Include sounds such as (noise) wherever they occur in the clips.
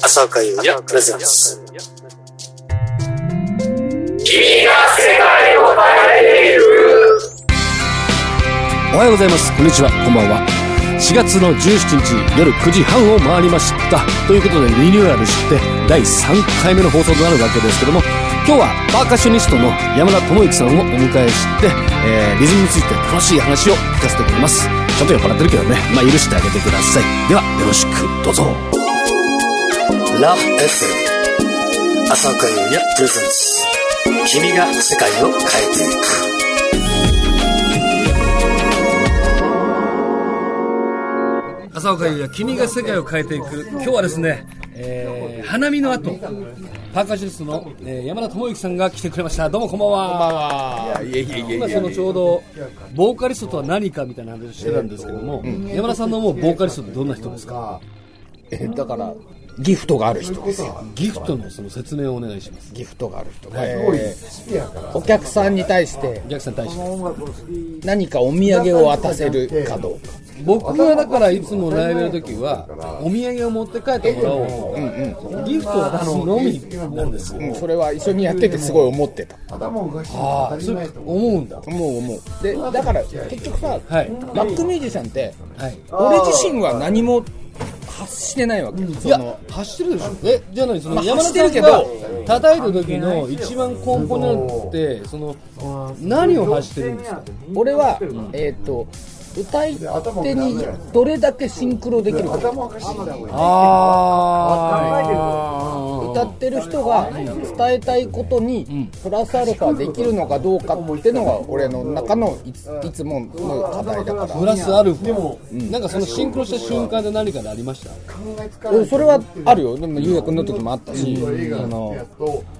朝会やプレゼンス。おはようございます。こんにちは。こんばんは。4月の17日夜9時半を回りました。ということでリニューアルして第3回目の放送となるわけですけども今日はパーカッショニストの山田智之さんをお迎えして、えーリズムについて楽しい話を聞かせてくれます。ちょっと酔っ払ってるけどね。まあ許してあげてください。ではよろしくどうぞ。ラブ FM 朝会やプレゼンス。君が世界を変えていく。朝岡優也君が世界を変えていく。今日はですね、えー花見の後パーカッショニストの、えー山田智之さんが来てくれました。どうもこんばんは。今そのちょうどボーカリストとは何かみたいな話をしてたんですけども、山田さんの思うボーカリストってどんな人ですか？えだからギフトがある人ですよ。ギフトのその説明をお願いします。ギフトがある人、えーお客さんに対してお客さんに対して何かお土産を渡せるかどうか僕はだからいつもライブやるときはお土産を持って帰ってもらおう。と、ギフトを出すのみなんですよ、うん。それは一緒にやっててすごい思ってた。ああそれ思うんだ。思う思う。でだから結局さ、はい。バックミュージシャンってはい。俺自身は何も発してないわけ、いやその走ってるでしょ。えじゃないそのまあ山田さんがけど叩いた時の一番根本になるってその何を走ってるんですか？俺は、えっ、と歌い手にどれだけシンクロできるか。あ歌ってる人が伝えたいことにプラスアルファできるのかどうかっていうのが俺の中のいついつもの課題だから。プラスアルファ。なんかそのシンクロした瞬間で何かでありました？うんそれはあるよ。でも優也君の時もあったし、あの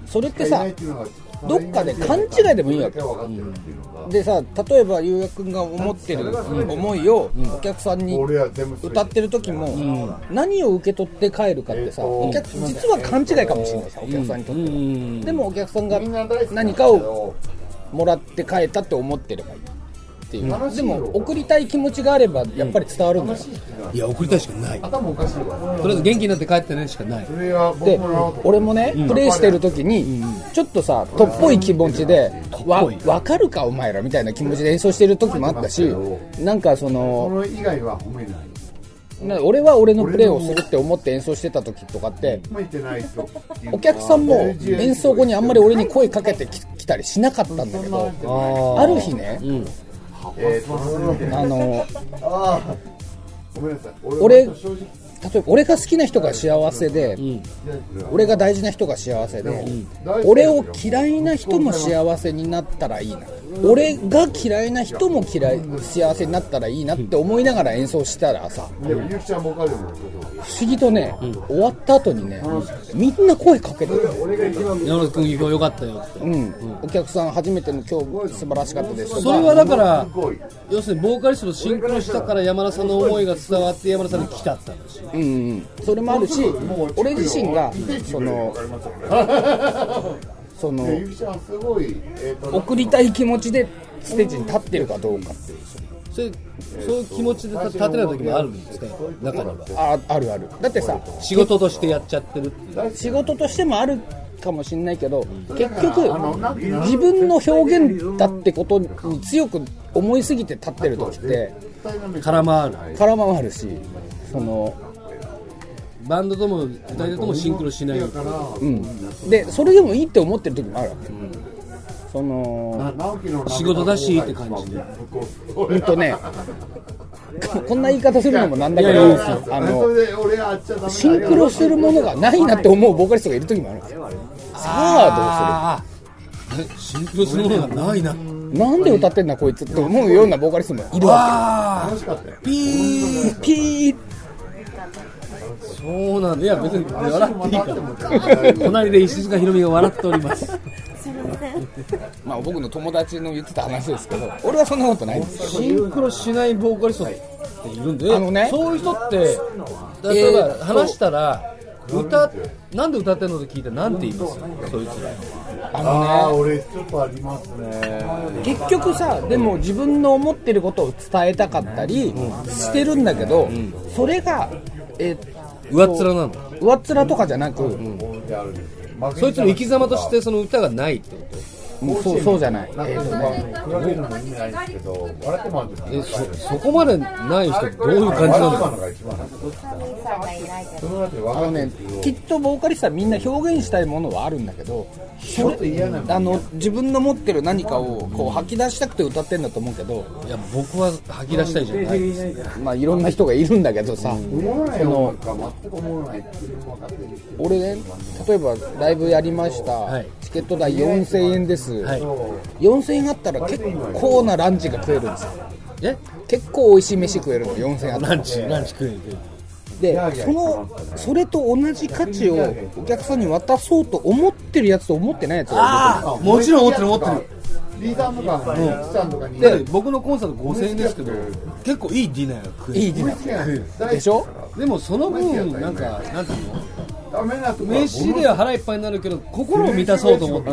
それってさどっかで勘違いでもいいわけ。でさ例えば優也君が思ってる思いをお客さんに歌ってる時も何を受け取って帰るかってさお客実は勘違いかもしれないさお客さんにとっては。でもお客さんが何かをもらって帰ったって思ってればいいっていうでも送りたい気持ちがあればやっぱり伝わるんだよ。いや送りたいしかない。とりあえず元気になって帰ってねしかない。で俺もね、プレイしてる時に、ちょっとさとっぽい気持ちでわ分かるかお前らみたいな気持ちで演奏してる時もあったしなんかそのの以外は褒めない。な俺は俺のプレイをするって思って演奏してた時とかって。お客さんも演奏後にあんまり俺に声かけてききたりしなかったんだけどある日ね、えーと、あのごめんなさい。俺例えば俺が好きな人が幸せで、俺が大事な人が幸せで、俺を嫌いな人も幸せになったらいいな俺が嫌いな人も嫌い幸せになったらいいなって思いながら演奏したらさでもゆきちゃんボーカルでも不思議とね、終わった後にね、みんな声かけてる、山田君今日よかったよ。ってうん。お客さん初めての今日素晴らしかったです。それはだから要するにボーカリストとシンクロしたから山田さんの思いが伝わって山田さんに来たって話。うんうん、それもあるし俺自身がその (laughs) そのゆきちゃんすごい、えーと、送りたい気持ちでステージに立ってるかどうかっていう。それそういう気持ちで立てない時もあるんですか？中には。ああるある。だってさ仕事としてやっちゃってる。っていう仕事としてもあるかもしれないけど結局自分の表現だってことに強く思いすぎて立ってる時って空回る。空回るしそのバンドとも歌い手ともシンクロしない。うん。でそれでもいいって思ってる時もあるわけ、その仕事だしって感じで。うんとねこんな言い方するのもなんだけいやいやいいですよどあのそれで俺あっちゃダメだシンクロするものがないなって思うボーカリストがいる時もあるんですよさああえシンクロするものがないな。どうするなんで歌ってんだこいつって思うようなボーカリストもいるわあ楽しかったよ。ピー。けピーそうなんだ。いや別に笑っていいから。隣で石塚ひろみが笑っております。まあ僕の友達の言ってた話ですけど俺はそんなことないんです。シンクロしないボーカリストっているんであのねそういう人って例ええーば話したら歌なんで歌ってんのって聞いたらなんて言います？そいつら。あああのね俺ちょっとありますね。結局さでも自分の思ってることを伝えたかったりしてるんだけど、それが、え上っ面なの上っ面とかじゃなく、そいつの生き様としてその歌がないってこと？うんそうそうじゃない、なんかえーとねまあ比べるのも意味ないんですけど笑ってもらってえそそこまでない人どういう感じなの？笑ってもらうのが一番その後で分かあのねきっとボーカリストはみんな表現したいものはあるんだけどちょっと嫌なの。あの自分の持ってる何かをこう吐き出したくて歌ってんだと思うけど、いや僕は吐き出したいじゃないまあ、いろんな人がいるんだけどさ、思わないよなん。か全く思わないっていうの俺ね例えばライブやりました、はいチケット代4000円です、はい。4000円あったら結構なランチが食えるんですよ。え？結構美味しい飯食えるの4000円あったら。ランチランチ食えるでそのそれと同じ価値をお客さんに渡そうと思ってるやつと思ってないやつがいると思うもちろん思ってる思ってる。リーダーとかねちゃんとかにで僕のコンサート5000円ですけど結構いいディナーが食える。いいディナー。でしょ？でもその分なんかなんていうの？飯では腹いっぱいになるけど心を満たそうと思って。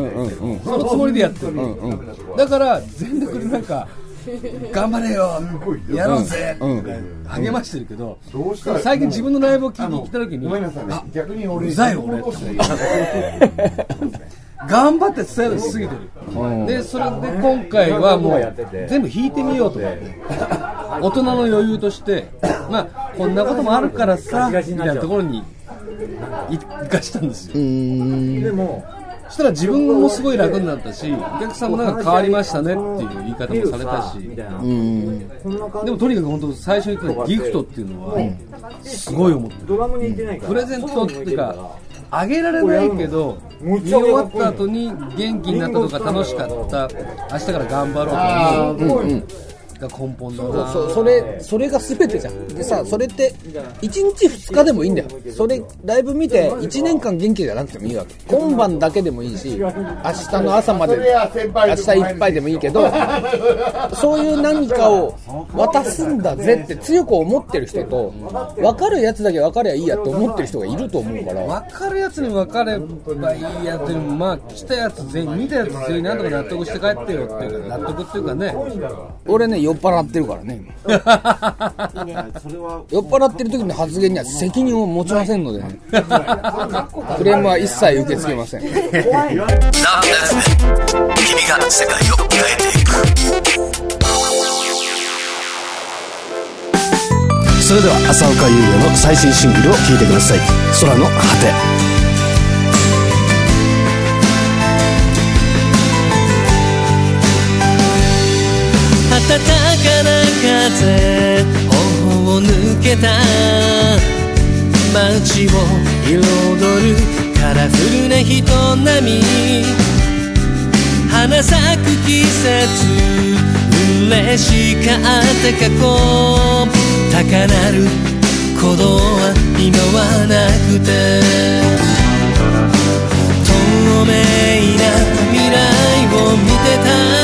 そのつもりでやってる。だから全力でなんか頑張れよやろうぜって励ましてるけどどうしたら最近自分のライブを聞いてきた時にごめんなさいね。逆に俺うざい頑張って伝えるしすぎてる。でそれで今回はもう全部弾いてみようと思って。(laughs) 大人の余裕としてまあこんなこともあるからさみたいなところに生かしたんですよ。そしたら自分もすごい楽になったしお客さんもなんか変わりましたねっていう言い方もされたし。でもとにかく本当最初に言ったギフトっていうのはすごい思ってる。ドラムに行ってないから。プレゼントっていうかあげられないけど見終わった後に元気になったとか楽しかった明日から頑張ろうと思うが根本だなそそれそれが全てじゃん。でさそれって1日2日でもいいんだよ。それライブ見て1年間元気じゃなくてもいいわけ。今晩だけでもいいし明日の朝まで明日いっぱいでもいいけどそういう何かを渡すんだぜって強く思ってる人と分かるやつだけ分かりゃいいやって思ってる人がいると思うから。分かるやつに分かればいいやっていうのもまあ来たやつ全員見たやつ全員なんとか納得して帰ってよっていうか納得っていうかね。俺ね酔っ払ってるからね今。(laughs) 酔っ払ってる時の発言には責任を持ちませんのでね。クレームは一切受け付けません。ラーメン君が世界を変えていくそれでは浅岡優也の最新シングルを聴いてください「空の果て」風頬を抜けた街を彩るカラフルな人波花咲く季節嬉しかった過去高鳴る鼓動は今はなくて。透明な未来を見てた。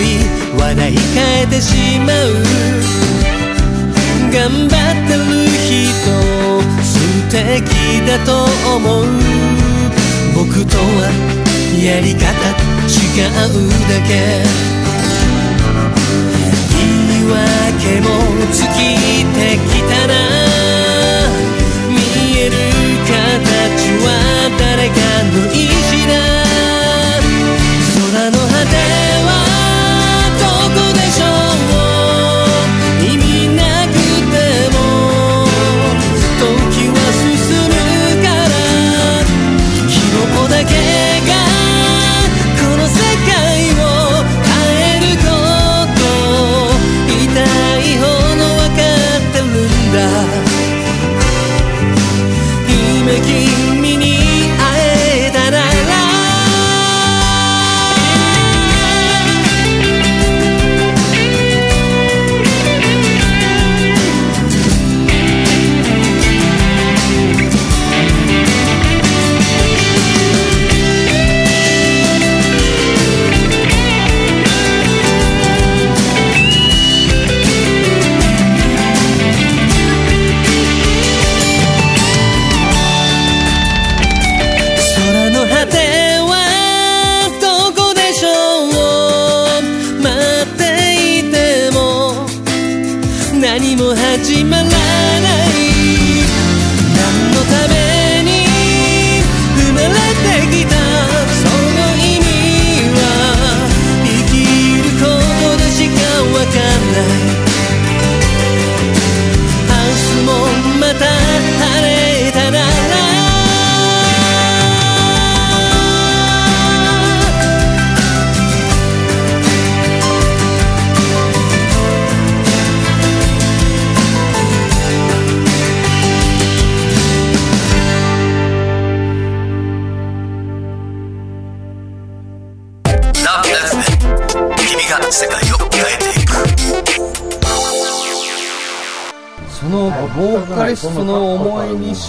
い笑い変えてしまう。頑張ってる人素敵だと思う。僕とはやり方違うだけ。言い訳も尽きてきたな。見える形は誰かの意志だ。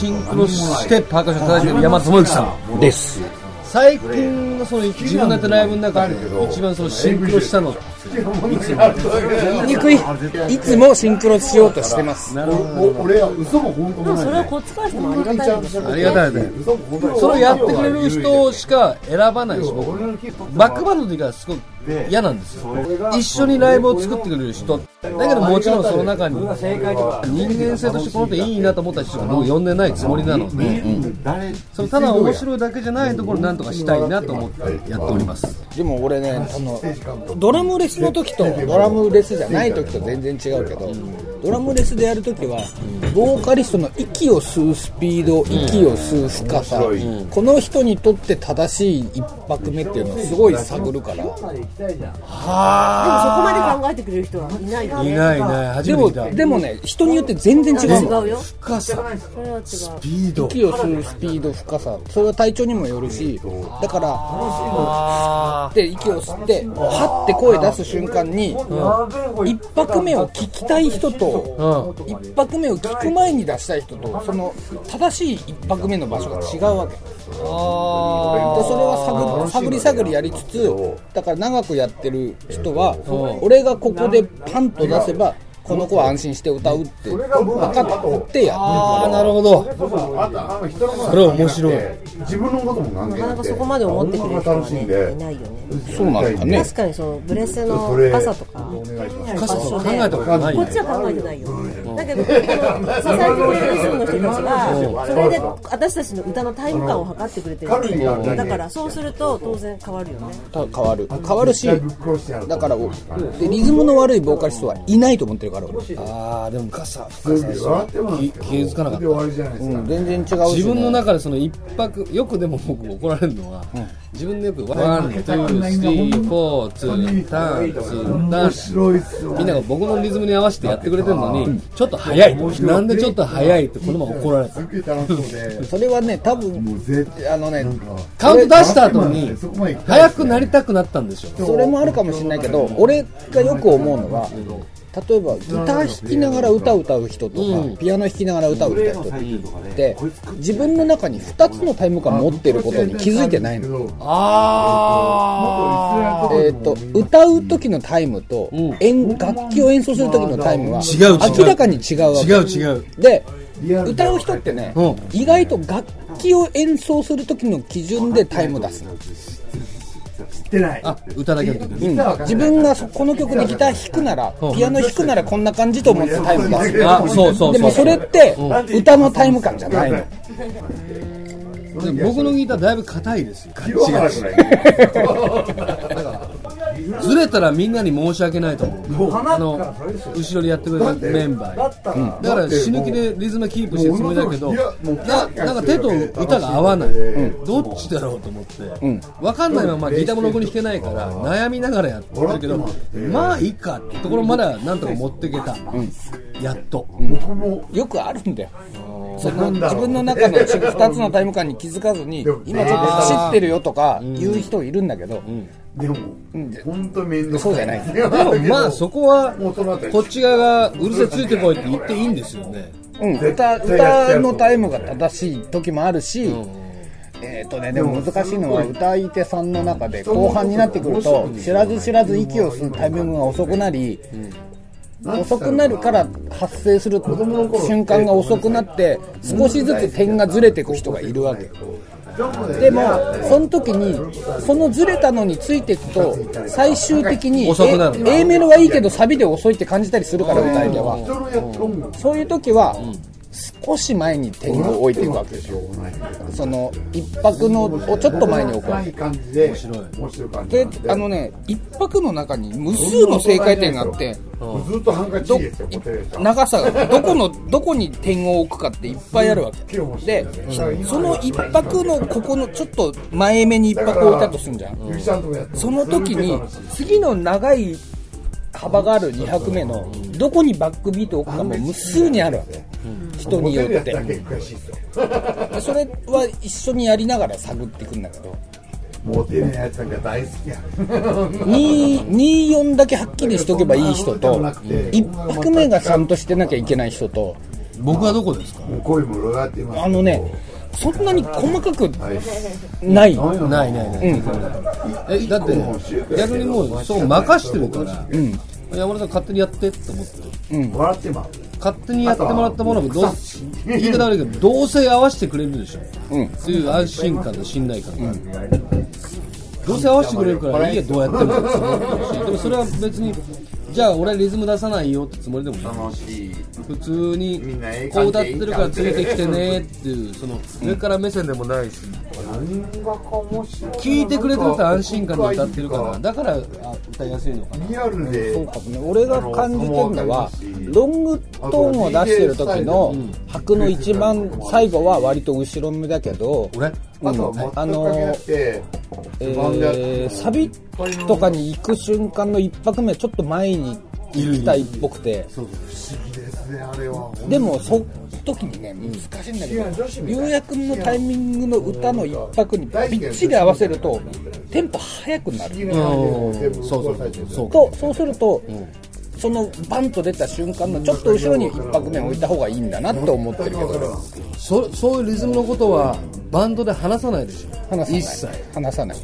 シンクロしてパーカッション叩いてる山智之さんです。最近のその自分のやったライブの中で一番そのシンクロしたのって？にくいいつもシンクロしようとしてます。俺は嘘も本当もないそれはこっちからしてもありがたいでありがたいね。それをやってくれる人しか選ばないし僕。バックバンドの時はすごく嫌なんですよ。一緒にライブを作ってくれる人。だけどもちろんその中に人間性としてこの人いいなと思った人が僕呼んでないつもりなのでそのただ面白いだけじゃないところをなんとかしたいなと思ってやっております。でも俺ねあのドラムレスの時とドラムレスじゃない時と全然違うけど。ドラムレスでやる時はボーカリストの息を吸うスピード息を吸う深さこの人にとって正しい一拍目っていうのをすごい探るから。でもそこまで考えてくれる人はいないよね。いないいない初でもめて見たでもね人によって全然違うの。違う。よ深さ。それは違う。スピード息を吸うスピード深さ。それは体調にもよるしだからで息を吸ってはって声出す瞬間に一拍目を聞きたい人とう。ん。一拍目を聞く前に出したい人とその正しい一拍目の場所が違うわけ。でそれは探探り探りやりつつだから長くやってる人は俺がここでパンと出せばこの子は安心して歌うって。分かってやってるああなるほど。それ面白い。自分のことも関係なかなかそこまで思ってくれる人は楽しんねでいないよね。そうなんだね。確かにそのブレスの深さとか。深さとか考えたことないね。こっちは考えてないよ。だけどこの支えてくれる人の人たちがそれで私たちの歌のタイム感を測ってくれてるだからそうすると当然変わるよね。た変わる。変わるしだからおでリズムの悪いボーカリストはいないと思ってるかああでも深さそれで笑っても気気づかなかった。で終わりじゃないですか。うん、全然違うし、ね、自分の中でその一泊よくでも僕怒られるのは、自分でよくワン、ツー、スリー、フォー、ツー、ターン、ツー、ターンみんなが僕のリズムに合わせてやってくれてるのに、ちょっと早いなんでちょっと早いってこのまま怒られたそれはね多分もう絶対あのねカウント出した後に早くなりたくなったんでしょそれもあるかもしれないけど俺がよく思うのは例えばギター弾きながら歌を歌う人とか、ピアノ弾きながら歌を歌う人って自分の中に2つのタイム感持ってることに気づいてないの。あえー、と歌う時のタイムと、演楽器を演奏する時のタイムは明らかに違うわけ。違う違う。で歌う人ってね、うん。意外と楽器を演奏する時の基準でタイム出すの、あ歌だけの時にうん、自分がそこの曲でギター弾くなら、う。んピアノ弾くならこんな感じと思ってタイム出すあそうそうそうでもそれって歌のタイム感じゃないの。で僕のギターだいぶ硬いですよ。広がらない (laughs) ずれたらみんなに申し訳ないと思う。あの後ろでやってくれるメンバーに。だから死ぬ気でリズムキープしてるつもりだけどななんか手と歌が合わない。どっちだろうと思って。分かんないままギターもろくに弾けないから悩みながらやってるけどまあいいかってところまではなんとか持っていけたやっと。よくあるんだよ。その自分の中の (laughs) 2つのタイム感に気づかずに今ちょっと走ってるよとか言う人いるんだけど、でも、本当面倒そうじゃない。(laughs) でもまあそこはこっち側がうるせえついてこいって言っていいんですよね。うん、歌歌のタイムが正しい時もあるし、えっ、とねでも難しいのは歌い手さんの中で後半になってくると知らず知らず息を吸うタイミングが遅くなり、遅くなるから発生する瞬間が遅くなって少しずつ点がずれていく人がいるわけ。でもその時にそのずれたのについていくと最終的に遅くなる A, A メロはいいけどサビで遅いって感じたりするから歌い手は。そういう時は少し前に点を置いていくわけですよその一泊のをちょっと前に置くわけ。い。い。感じで。あのね一泊の中に無数の正解点があってずっとハンカチ長さがどこのどこに点を置くかっていっぱいあるわけ。でその一泊のここのちょっと前目に一泊置いたとすんじゃん。ん。その時に次の長い幅がある2拍目のどこにバックビートを置くかも無数にあるわけ人によって。それは一緒にやりながら探っていくんだけど。モテるやつなんか大好きや。24だけはっきりしとけばいい人と1拍目がちゃんとしてなきゃいけない人と。僕はどこですか？あってます。あのねそんなに細かくはい。ない。ないないない、えだって逆にもうそう任してるから、山田さん勝手にやってって思って笑ってます。勝手にやってもらったものもどう言い方悪いけどどうせ合わせてくれるでしょ、うん。っていう安心感と信頼感がある、どうせ合わせてくれるからいいやどうやってもでもそれは別にじゃあ俺リズム出さないよってつもりでもない。楽しい。普通にこう歌ってるからついてきてねっていうその上から目線でもないし。聞いてくれてると安心感で歌ってるから。だからあ歌いやすいのかな。リアルで。そうかもね。俺が感じてるのはロングトーンを出してる時の拍の一番最後は割と後ろ目だけど、俺？あと、あのえーサビとかに行く瞬間の一拍目ちょっと前に行きたいっぽくて。不思議ですね、あれは。でもその時にね難しいんだけどゆうやくんのタイミングの歌の一拍にびっちり合わせるとテンポ速くなる。そうそうそう。とそうすると、そのバンと出た瞬間のちょっと後ろに一拍目置いた方がいいんだなって思ってるけど。そそういうリズムのことはバンドで話さないでしょ。話さない。一切。話さない。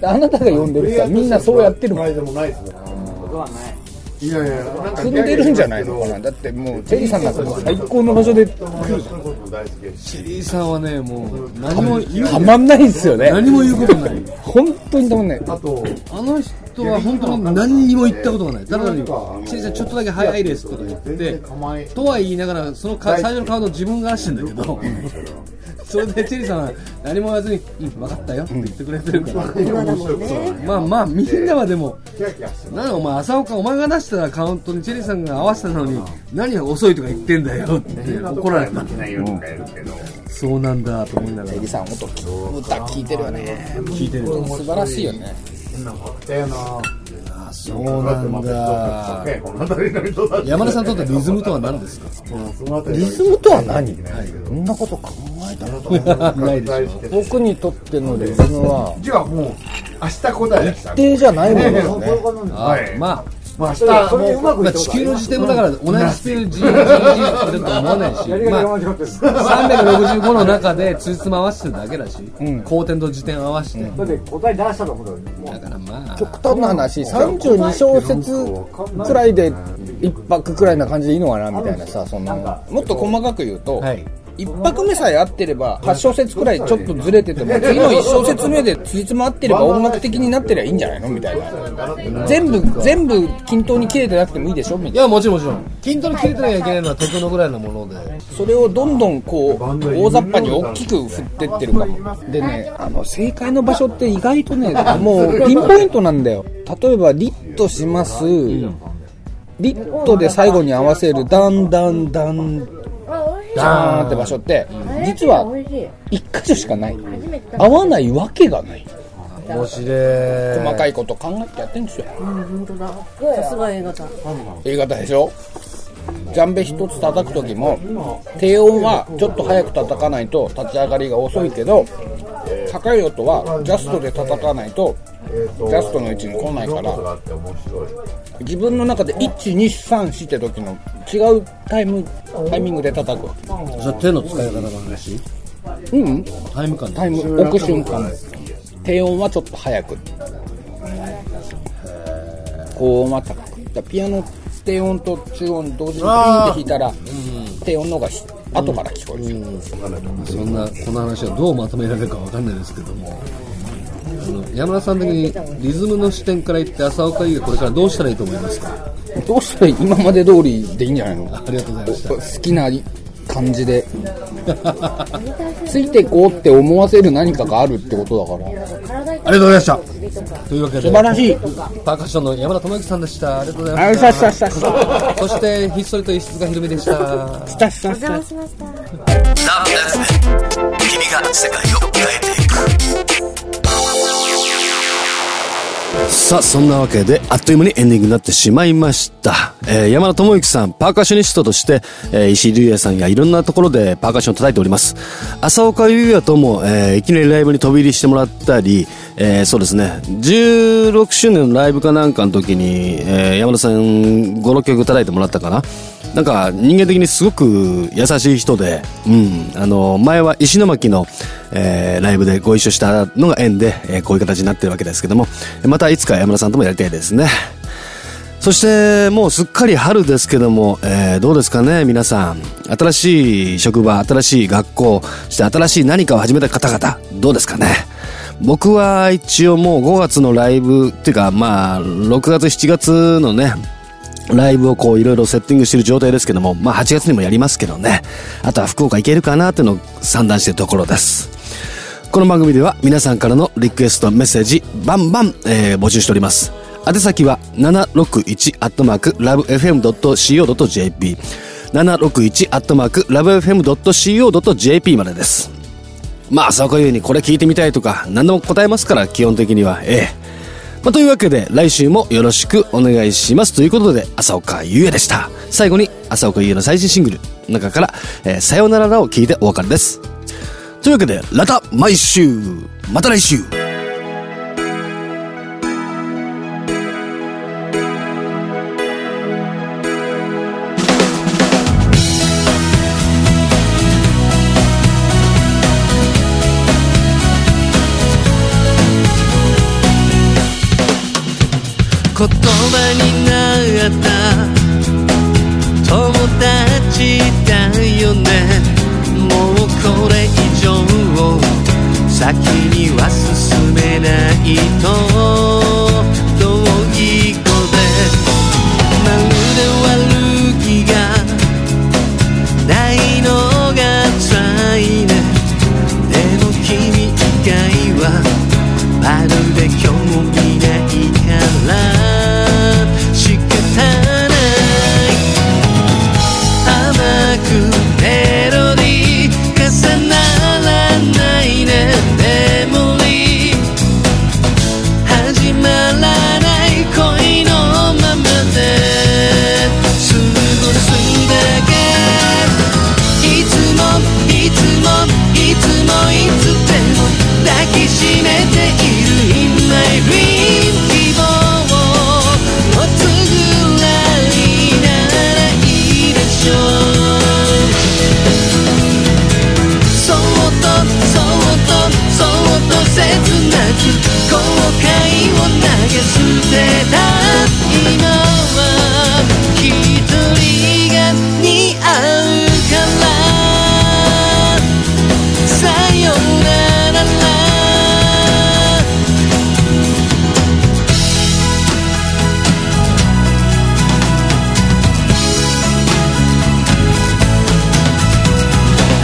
であなたが呼んでる人はみんなそうやってるもん。前でもないですね。いやいや、なんか組んでるんじゃないのかな。だってもうチェリーさんなんか最高の場所でそういうことも大好きですし。チリーさんはねもう何も言うたまんないですよね。何も言うことない。本当にたまんない。あと、あの人は本当に何にも言ったことがない。ただ単にチリーさんちょっとだけ早いですとか言ってとは言いながらそのか最初のカード自分が出してんだけど (laughs) それでチェリーさんは何も言わずに「うん分かったよ」って言ってくれてるから、まあまあみんなはでもなんだお前朝岡お前が出したらカウントにチェリーさんが合わせたのに何が遅いとか言ってんだよって怒られた。いないよとかやるけど。そうなんだと思いながら。チェリーさん音歌聞いてるよね。聞いてる。素晴らしいよね変なのあったよな。そうなんだ。山田さんにとってリズムとは何ですか？リズムとは何？そんなこと考えたらないでしょ僕にとってのリズムはじゃあもう、明日答えでした。一定じゃないものですね。い。まあまあ明日、それうままあ、地球の時点もだから同じスペル G、G、G だと思わないし、まあ、(laughs) 365の中でつじつま合わせてるだけだし、後点と時点合わせて。だって答え出したところにもうだからまあ、極端な話32小節くらいで一泊くらいな感じでいいのかなみたいなさそのもっと細かく言うと、はい一泊目さえ合ってれば8小節くらいちょっとずれてても次の1小節目でついつま合ってれば音楽的になってりゃいいんじゃないのみたいな。全部全部均等に切れてなくてもいいでしょみたいないや、もちろん。もちろん。筋トレ切れてなきゃいけないのはテクノぐらいのもので。それをどんどんこう大雑把に大きく振ってってるかもでねあの正解の場所って意外とねもうピンポイントなんだよ。例えばリットします。リットで最後に合わせるダンダンダンダーンって場所って実は美味しい。一箇所しかない。合わないわけがない。面白い。細かいこと考えてやってんですよ。うん本当だ。さすが映画だ A 型でしょ？ジャンベ一つ叩く時も低音はちょっと早く叩かないと立ち上がりが遅いけど高い音はジャストで叩かないとジャストの位置に来ないから自分の中で1234って時の違うタイムタイミングで叩くわけ。それ手の使い方の話？うん。タイム感。タイム置く瞬間。低音はちょっと早く。高音は高く。ピアノ低音と中音同時にピンって弾いたら低音の方がし後から聞こえる、そんなこの話はどうまとめられるかわかんないですけども。あの山田さん的にリズムの視点から言って浅岡優これからどうしたらいいと思いますか？どうしたら今まで通りでいいんじゃないの？ありがとうございました。好きな感じで。ついていこうって思わせる何かがあるってことだから。ありがとうございました。というわけで。素晴らしい。パーカッションの山田智之さんでした。ありがとうございあましたそしてひっそりと石塚ひろみでした。スタッサッサお邪魔しました君が世界を変えてさあ、そんなわけで、あっという間にエンディングになってしまいました。えー、山田智之さん、パーカッショニストとして、えー、石井竜也さんやいろんなところでパーカッションを叩いております。浅岡優也とも、えー、いきなりライブに飛び入りしてもらったり、えー、そうですね、16周年のライブかなんかの時に、えー、山田さん5、6曲叩いてもらったかな。なんか人間的にすごく優しい人で、うん、あの、前は石巻の、えー、ライブでご一緒したのが縁で、えーこういう形になってるわけですけども、またいつか山田さんともやりたいですね。そして、もうすっかり春ですけども、えーどうですかね、皆さん。新しい職場、新しい学校、そして新しい何かを始めた方々、どうですかね。僕は一応もう5月のライブ、っていうかまあ、6月、7月のね、ライブをこういろいろセッティングしてる状態ですけども、まあ8月にもやりますけどね。あとは福岡行けるかなっていうのを算段してるところです。この番組では皆さんからのリクエストメッセージバンバン、えー募集しております。宛先は761アットマークラブ FM.co.jp 761アットマークラブ FM.co.jp までです。まあ、浅岡優にこれ聞いてみたいとか何でも答えますから基本的にはええ。まあ、というわけで来週もよろしくお願いします。ということで朝岡優也でした。最後に朝岡優也の最新シングルの中から、えーさよなららを聞いてお別れです。というわけでラタ毎週また来週。言葉になった。友達だよね。もうこれ以上先には進めないと。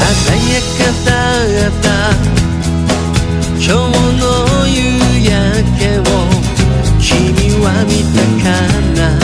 鮮やかだった。今日の夕焼けを君は見たかな。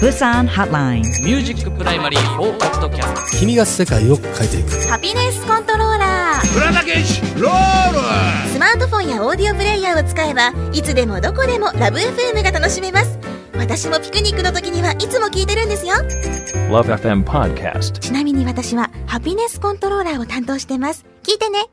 ブサンホットラインミュージックプライマリー4ポッドキャスト君が世界を変えていく。ハピネスコントローラープラダケシロール。スマートフォンやオーディオプレイヤーを使えばいつでもどこでもラブ FM が楽しめます。私もピクニックの時にはいつも聞いてるんですよ。Love FM Podcast. ちなみに私はハピネスコントローラーを担当してます。聞いてね